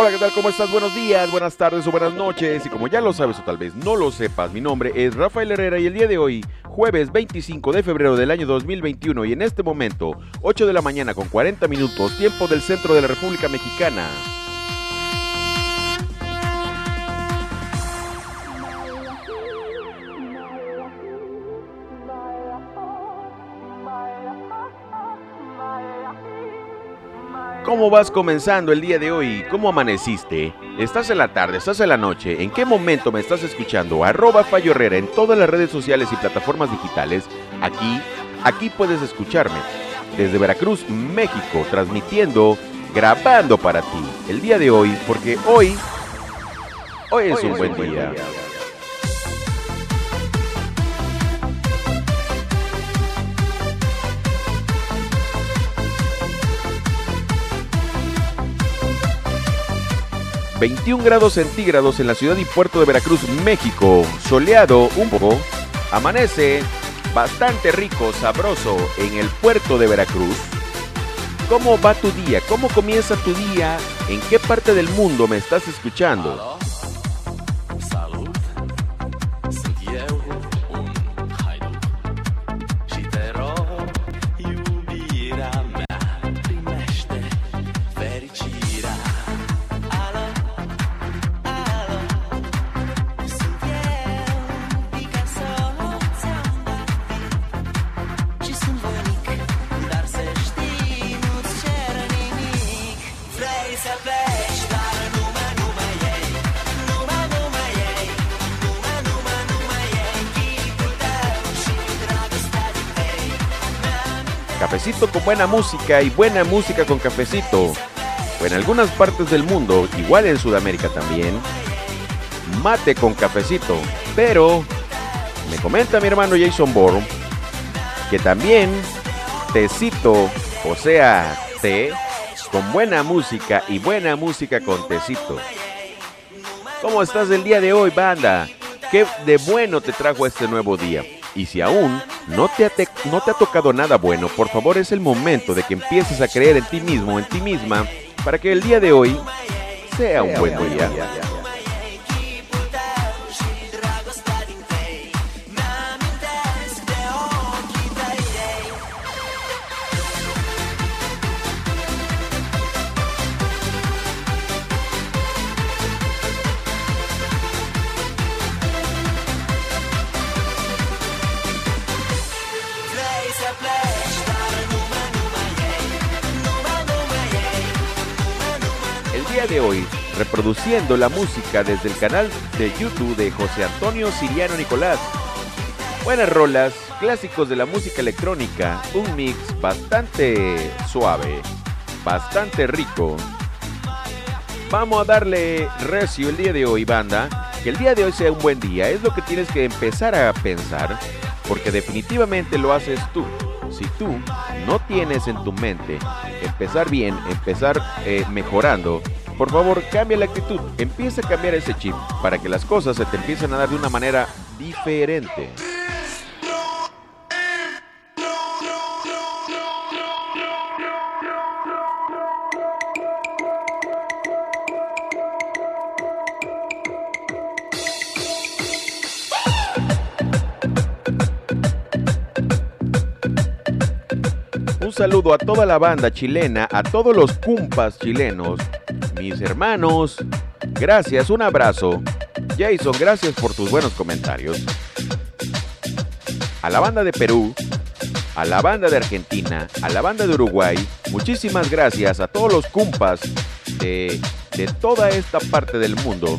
Hola, ¿qué tal? ¿Cómo estás? Buenos días, buenas tardes o buenas noches. Y como ya lo sabes o tal vez no lo sepas, mi nombre es Rafael Herrera y el día de hoy, jueves 25 de febrero del año 2021 y en este momento, 8 de la mañana con 40 minutos, tiempo del centro de la República Mexicana. ¿Cómo vas comenzando el día de hoy? ¿Cómo amaneciste? ¿Estás en la tarde? ¿Estás en la noche? ¿En qué momento me estás escuchando? Arroba Fallo Herrera en todas las redes sociales y plataformas digitales. Aquí, aquí puedes escucharme. Desde Veracruz, México, transmitiendo, grabando para ti. El día de hoy, porque hoy, hoy es un buen día. 21 grados centígrados en la ciudad y puerto de Veracruz, México. Soleado un poco. Amanece bastante rico, sabroso en el puerto de Veracruz. ¿Cómo va tu día? ¿Cómo comienza tu día? ¿En qué parte del mundo me estás escuchando? Con buena música y buena música con cafecito. O en algunas partes del mundo, igual en Sudamérica también, mate con cafecito. Pero me comenta mi hermano Jason Bourne que también tecito, o sea, té, con buena música y buena música con tecito. ¿Cómo estás el día de hoy, banda? ¿Qué de bueno te trajo este nuevo día? Y si aún no te, ha tocado nada bueno, por favor es el momento de que empieces a creer en ti mismo, en ti misma, para que el día de hoy sea un buen día. De hoy, reproduciendo la música desde el canal de YouTube de José Antonio Siriano Nicolás. Buenas rolas, clásicos de la música electrónica, un mix bastante suave, bastante rico. Vamos a darle recio el día de hoy, banda. Que el día de hoy sea un buen día, es lo que tienes que empezar a pensar, porque definitivamente lo haces tú. Si tú no tienes en tu mente empezar bien, empezar eh, mejorando, por favor, cambia la actitud. Empieza a cambiar ese chip para que las cosas se te empiecen a dar de una manera diferente. Un saludo a toda la banda chilena, a todos los cumpas chilenos mis hermanos. Gracias, un abrazo. Jason, gracias por tus buenos comentarios. A la banda de Perú, a la banda de Argentina, a la banda de Uruguay, muchísimas gracias a todos los cumpas de, de toda esta parte del mundo,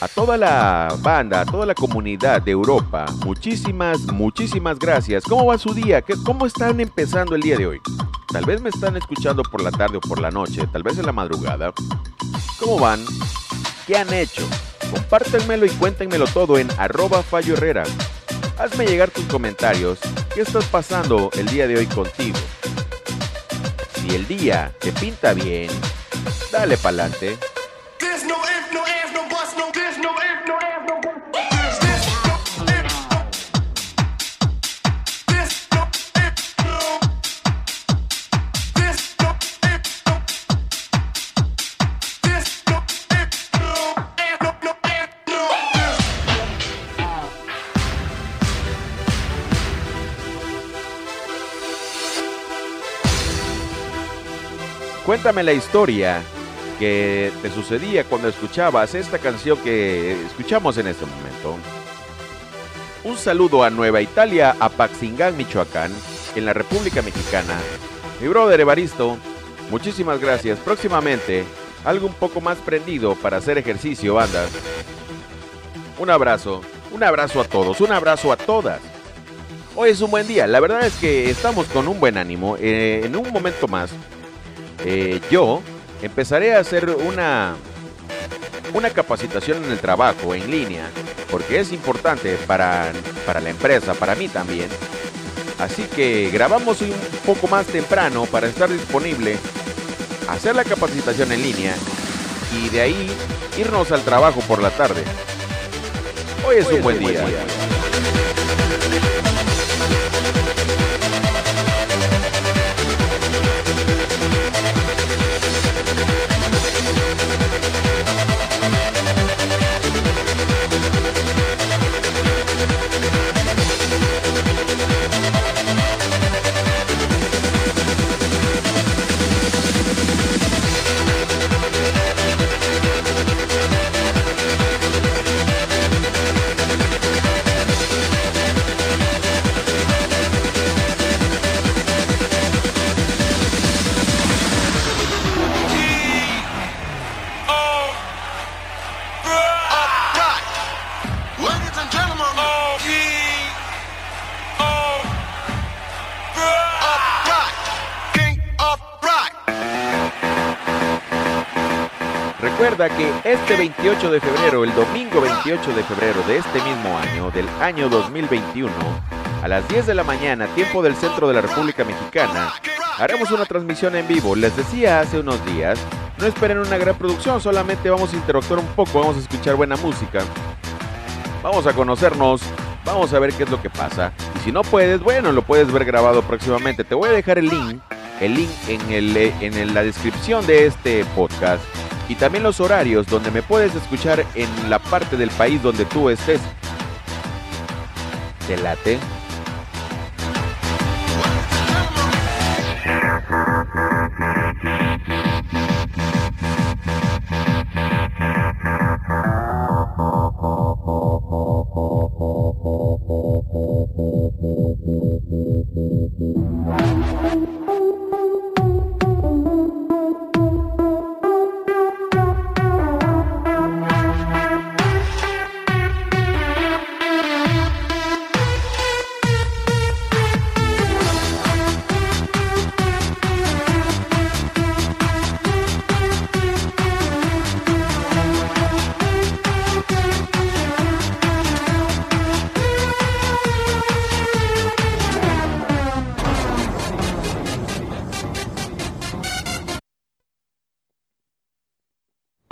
a toda la banda, a toda la comunidad de Europa, muchísimas, muchísimas gracias. ¿Cómo va su día? ¿Cómo están empezando el día de hoy? Tal vez me están escuchando por la tarde o por la noche, tal vez en la madrugada. ¿Cómo van? ¿Qué han hecho? Compártenmelo y cuéntenmelo todo en arroba Fallo Herrera. Hazme llegar tus comentarios. ¿Qué estás pasando el día de hoy contigo? Si el día te pinta bien, dale pa'lante. Cuéntame la historia que te sucedía cuando escuchabas esta canción que escuchamos en este momento. Un saludo a Nueva Italia, a Paxingán, Michoacán, en la República Mexicana. Mi brother Evaristo, muchísimas gracias. Próximamente, algo un poco más prendido para hacer ejercicio, banda. Un abrazo, un abrazo a todos, un abrazo a todas. Hoy es un buen día, la verdad es que estamos con un buen ánimo. Eh, en un momento más, eh, yo empezaré a hacer una, una capacitación en el trabajo en línea, porque es importante para, para la empresa, para mí también. Así que grabamos un poco más temprano para estar disponible, hacer la capacitación en línea y de ahí irnos al trabajo por la tarde. Hoy es, un, buen día. Recuerda que este 28 de febrero, el domingo 28 de febrero de este mismo año, del año 2021, a las 10 de la mañana, tiempo del centro de la República Mexicana, haremos una transmisión en vivo. Les decía hace unos días, no esperen una gran producción, solamente vamos a interactuar un poco, vamos a escuchar buena música, vamos a conocernos, vamos a ver qué es lo que pasa. Y si no puedes, bueno, lo puedes ver grabado próximamente. Te voy a dejar el link, el link en, el, en la descripción de este podcast y también los horarios donde me puedes escuchar en la parte del país donde tú estés. ¿Te late?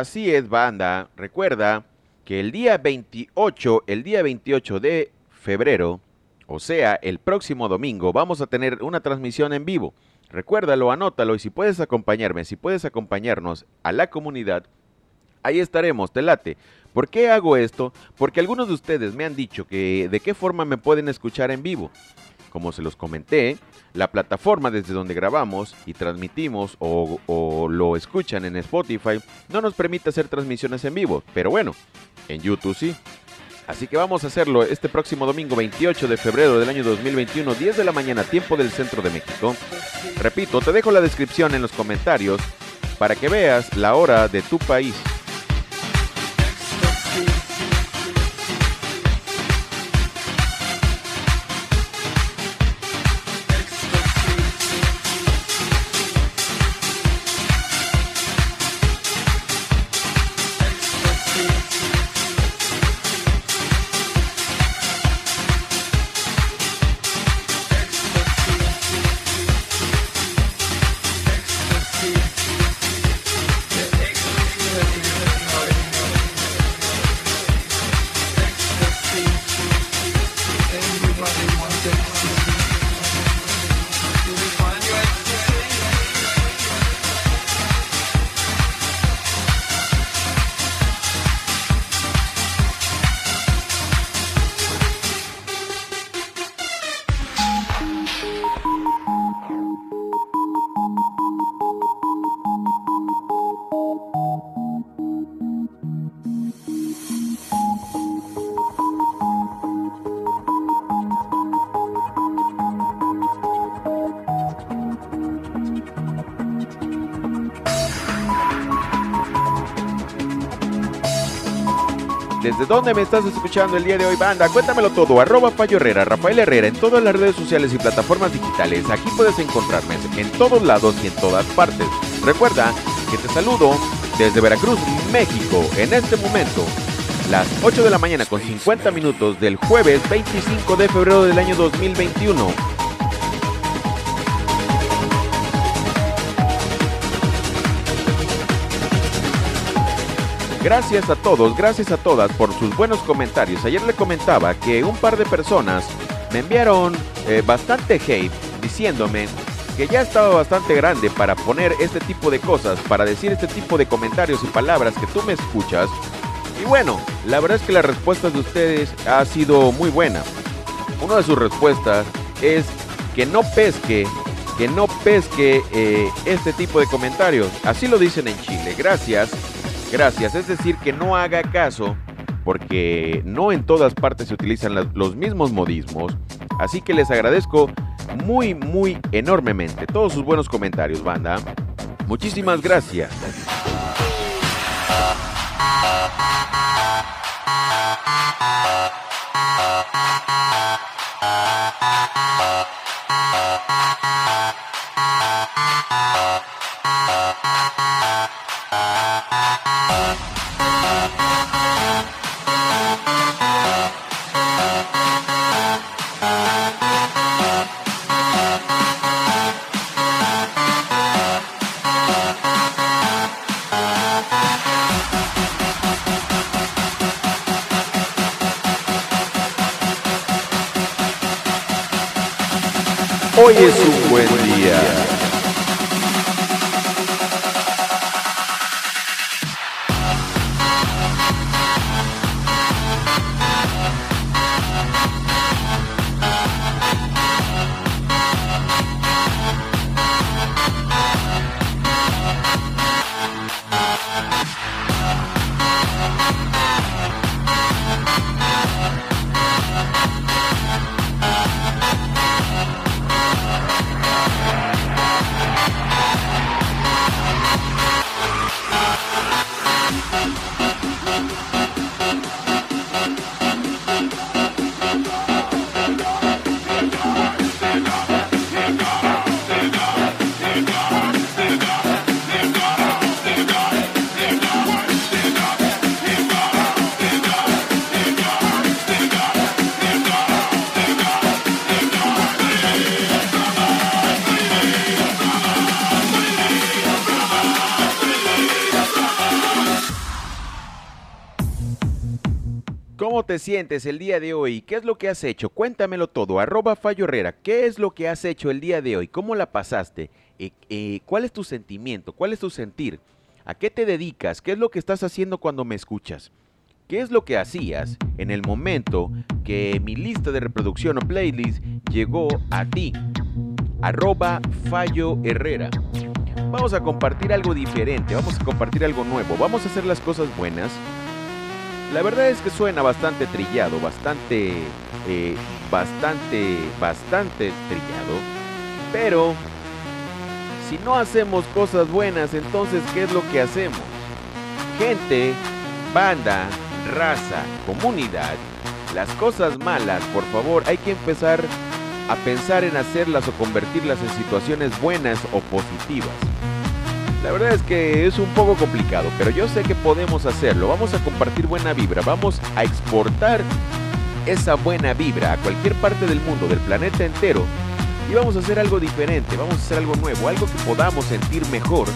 Así es, banda. Recuerda que el día 28, el día 28 de febrero, o sea, el próximo domingo, vamos a tener una transmisión en vivo. Recuérdalo, anótalo y si puedes acompañarme, si puedes acompañarnos a la comunidad, ahí estaremos, te late. ¿Por qué hago esto? Porque algunos de ustedes me han dicho que de qué forma me pueden escuchar en vivo. Como se los comenté, la plataforma desde donde grabamos y transmitimos o, lo escuchan en Spotify no nos permite hacer transmisiones en vivo, pero bueno, en YouTube sí. Así que vamos a hacerlo este próximo domingo 28 de febrero del año 2021, 10 de la mañana, tiempo del centro de México. Repito, te dejo la descripción en los comentarios para que veas la hora de tu país. ¿Desde dónde me estás escuchando el día de hoy, banda? Cuéntamelo todo. Arroba Fallo Herrera, Rafael Herrera, en todas las redes sociales y plataformas digitales. Aquí puedes encontrarme en todos lados y en todas partes. Recuerda que te saludo desde Veracruz, México, en este momento. Las 8 de la mañana con 50 minutos del jueves 25 de febrero del año 2021. Gracias a todos, gracias a todas por sus buenos comentarios. Ayer le comentaba que un par de personas me enviaron eh, bastante hate diciéndome que ya estaba bastante grande para poner este tipo de cosas, para decir este tipo de comentarios y palabras que tú me escuchas. Y bueno, la verdad es que la respuesta de ustedes ha sido muy buena. Una de sus respuestas es que no pesque, que no pesque eh, este tipo de comentarios. Así lo dicen en Chile. Gracias gracias. Es decir, que no haga caso porque no en todas partes se utilizan los mismos modismos. Así que les agradezco muy, muy enormemente todos sus buenos comentarios, banda. Muchísimas gracias. Hoy es un buen día. Te sientes el día de hoy? ¿Qué es lo que has hecho? Cuéntamelo todo. Arroba Fallo Herrera. ¿Qué es lo que has hecho el día de hoy? ¿Cómo la pasaste? Eh, eh, ¿Cuál es tu sentimiento? ¿Cuál es tu sentir? ¿A qué te dedicas? ¿Qué es lo que estás haciendo cuando me escuchas? ¿Qué es lo que hacías en el momento que mi lista de reproducción o playlist llegó a ti? Arroba Fallo Herrera. Vamos a compartir algo diferente, vamos a compartir algo nuevo, vamos a hacer las cosas buenas la verdad es que suena bastante trillado, bastante, eh, bastante, bastante trillado. Pero, si no hacemos cosas buenas, entonces, ¿qué es lo que hacemos? Gente, banda, raza, comunidad, las cosas malas, por favor, hay que empezar a pensar en hacerlas o convertirlas en situaciones buenas o positivas. La verdad es que es un poco complicado, pero yo sé que podemos hacerlo. Vamos a compartir buena vibra, vamos a exportar esa buena vibra a cualquier parte del mundo, del planeta entero, y vamos a hacer algo diferente, vamos a hacer algo nuevo, algo que podamos sentir mejor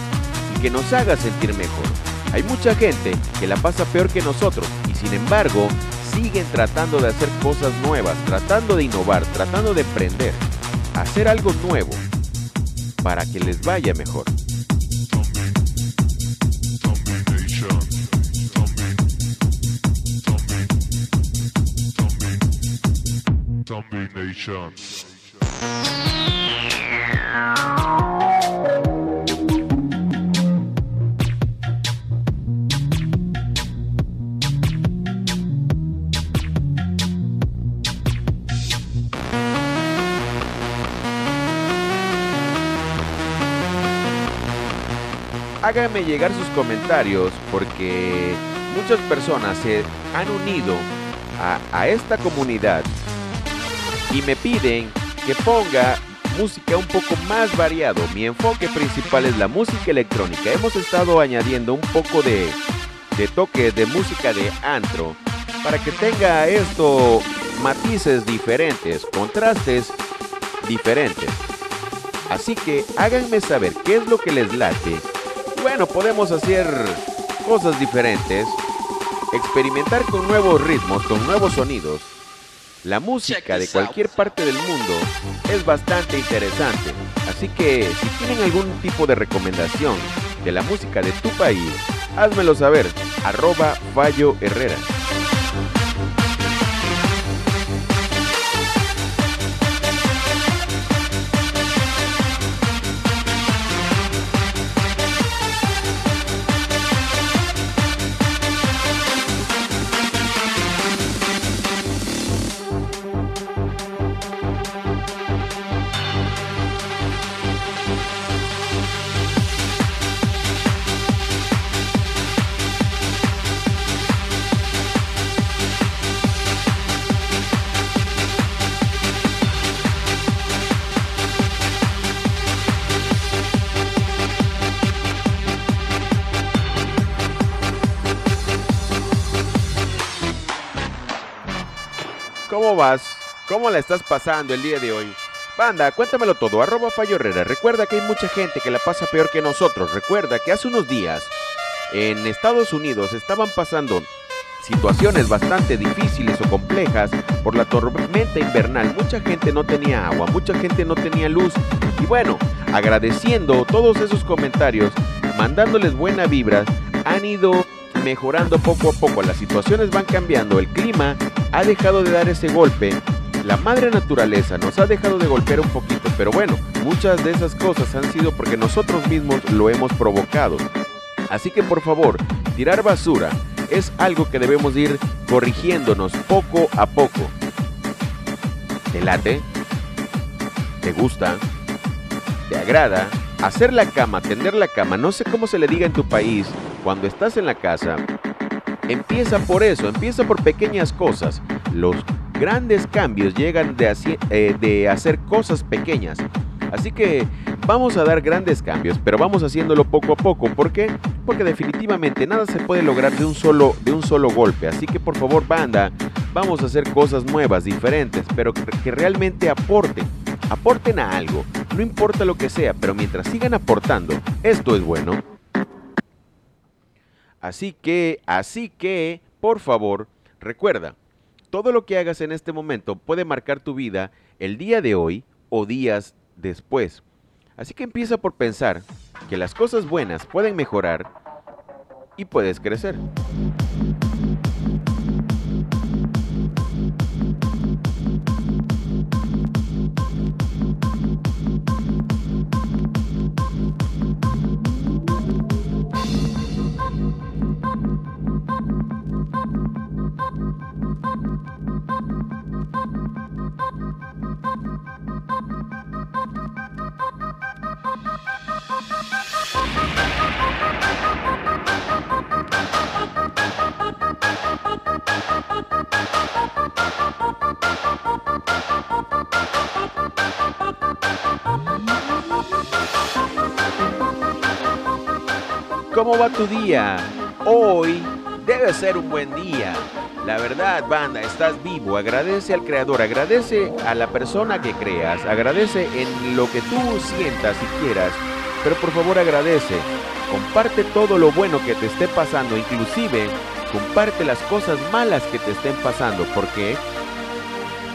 y que nos haga sentir mejor. Hay mucha gente que la pasa peor que nosotros y sin embargo siguen tratando de hacer cosas nuevas, tratando de innovar, tratando de emprender, hacer algo nuevo para que les vaya mejor. Háganme llegar sus comentarios porque muchas personas se han unido a, a esta comunidad y me piden que ponga música un poco más variado. Mi enfoque principal es la música electrónica. Hemos estado añadiendo un poco de, de toque de música de antro para que tenga esto matices diferentes, contrastes diferentes. Así que háganme saber qué es lo que les late. Bueno, podemos hacer cosas diferentes, experimentar con nuevos ritmos, con nuevos sonidos la música de cualquier parte del mundo es bastante interesante, así que si tienen algún tipo de recomendación de la música de tu país, házmelo saber, arroba Fallo Herrera. ¿Cómo vas? ¿Cómo la estás pasando el día de hoy? Banda, cuéntamelo todo, arroba Fallo Herrera. Recuerda que hay mucha gente que la pasa peor que nosotros. Recuerda que hace unos días en Estados Unidos estaban pasando situaciones bastante difíciles o complejas por la tormenta invernal. Mucha gente no tenía agua, mucha gente no tenía luz. Y bueno, agradeciendo todos esos comentarios, mandándoles buena vibra, han ido mejorando poco a poco. Las situaciones van cambiando, el clima ha dejado de dar ese golpe. La madre naturaleza nos ha dejado de golpear un poquito, pero bueno, muchas de esas cosas han sido porque nosotros mismos lo hemos provocado. Así que por favor, tirar basura es algo que debemos ir corrigiéndonos poco a poco. ¿Te late? ¿Te gusta? ¿Te agrada? Hacer la cama, tender la cama, no sé cómo se le diga en tu país, cuando estás en la casa, Empieza por eso, empieza por pequeñas cosas. Los grandes cambios llegan de, eh, de hacer cosas pequeñas. Así que vamos a dar grandes cambios, pero vamos haciéndolo poco a poco. ¿Por qué? Porque definitivamente nada se puede lograr de un solo golpe. Así que por favor, banda, vamos a hacer cosas nuevas, diferentes, pero que realmente aporten. Aporten a algo. No importa lo que sea, pero mientras sigan aportando, esto es bueno. Así que, así que, por favor, recuerda, todo lo que hagas en este momento puede marcar tu vida el día de hoy o días después. Así que empieza por pensar que las cosas buenas pueden mejorar y puedes crecer. ¿Cómo va tu día? Hoy debe ser un buen día. La verdad, banda, estás vivo. Agradece al creador, agradece a la persona que creas, agradece en lo que tú sientas y quieras, pero por favor agradece. Comparte todo lo bueno que te esté pasando, inclusive comparte las cosas malas que te estén pasando. ¿Por qué?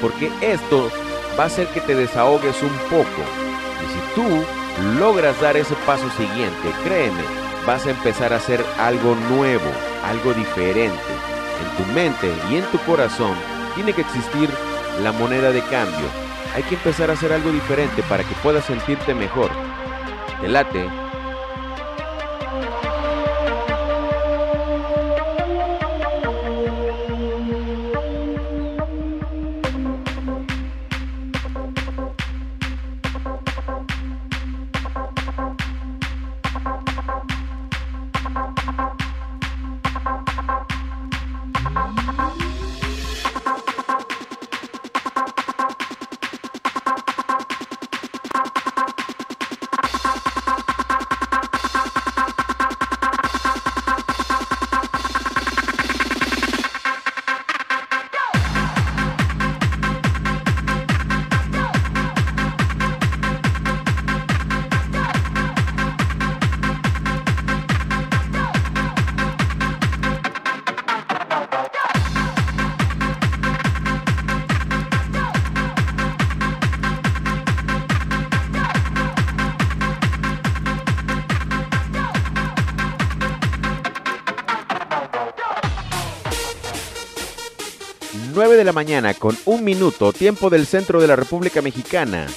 Porque esto va a hacer que te desahogues un poco. Y si tú logras dar ese paso siguiente, créeme, vas a empezar a hacer algo nuevo, algo diferente. En tu mente y en tu corazón tiene que existir la moneda de cambio. Hay que empezar a hacer algo diferente para que puedas sentirte mejor. ¿Te late? La mañana con un minuto, tiempo del centro de la República Mexicana.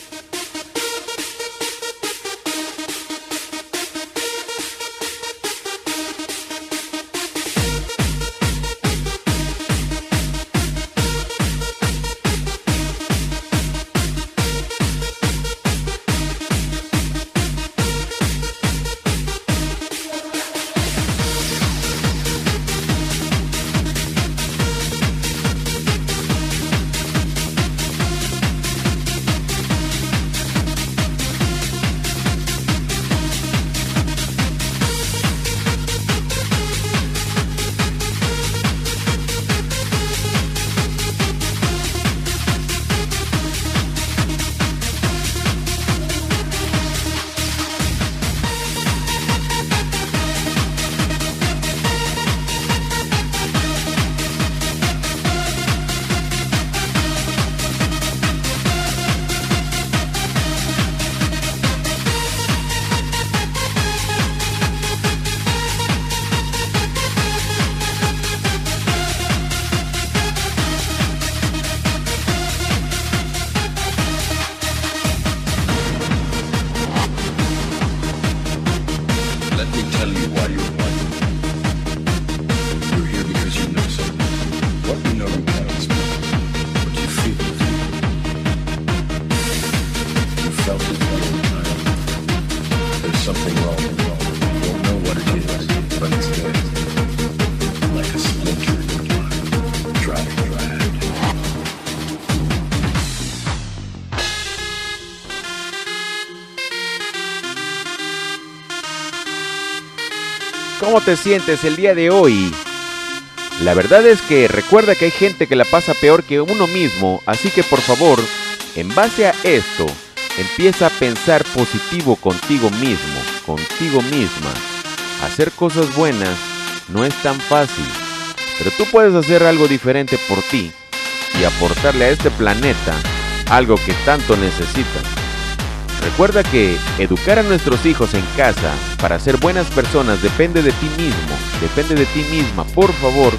¿Cómo te sientes el día de hoy? La verdad es que recuerda que hay gente que la pasa peor que uno mismo, así que por favor, en base a esto, empieza a pensar positivo contigo mismo, contigo misma. Hacer cosas buenas no es tan fácil, pero tú puedes hacer algo diferente por ti y aportarle a este planeta algo que tanto necesitas. Recuerda que educar a nuestros hijos en casa para ser buenas personas depende de ti mismo, depende de ti misma. Por favor,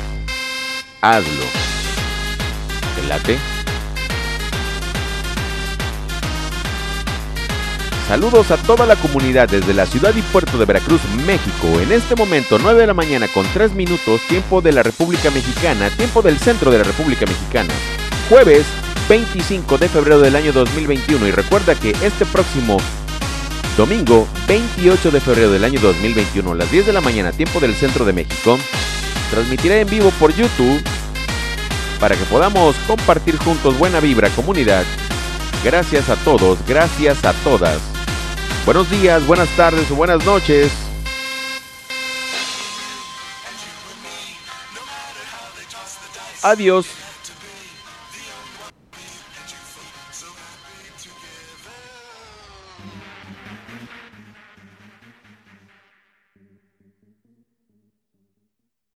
hazlo. ¿Te late? Saludos a toda la comunidad desde la ciudad y puerto de Veracruz, México. En este momento, 9 de la mañana con 3 minutos, tiempo de la República Mexicana, tiempo del centro de la República Mexicana. Jueves 25 de febrero del año 2021 y recuerda que este próximo domingo 28 de febrero del año 2021 a las 10 de la mañana tiempo del centro de México transmitiré en vivo por YouTube para que podamos compartir juntos buena vibra comunidad. Gracias a todos, gracias a todas. Buenos días, buenas tardes o buenas noches. Adiós.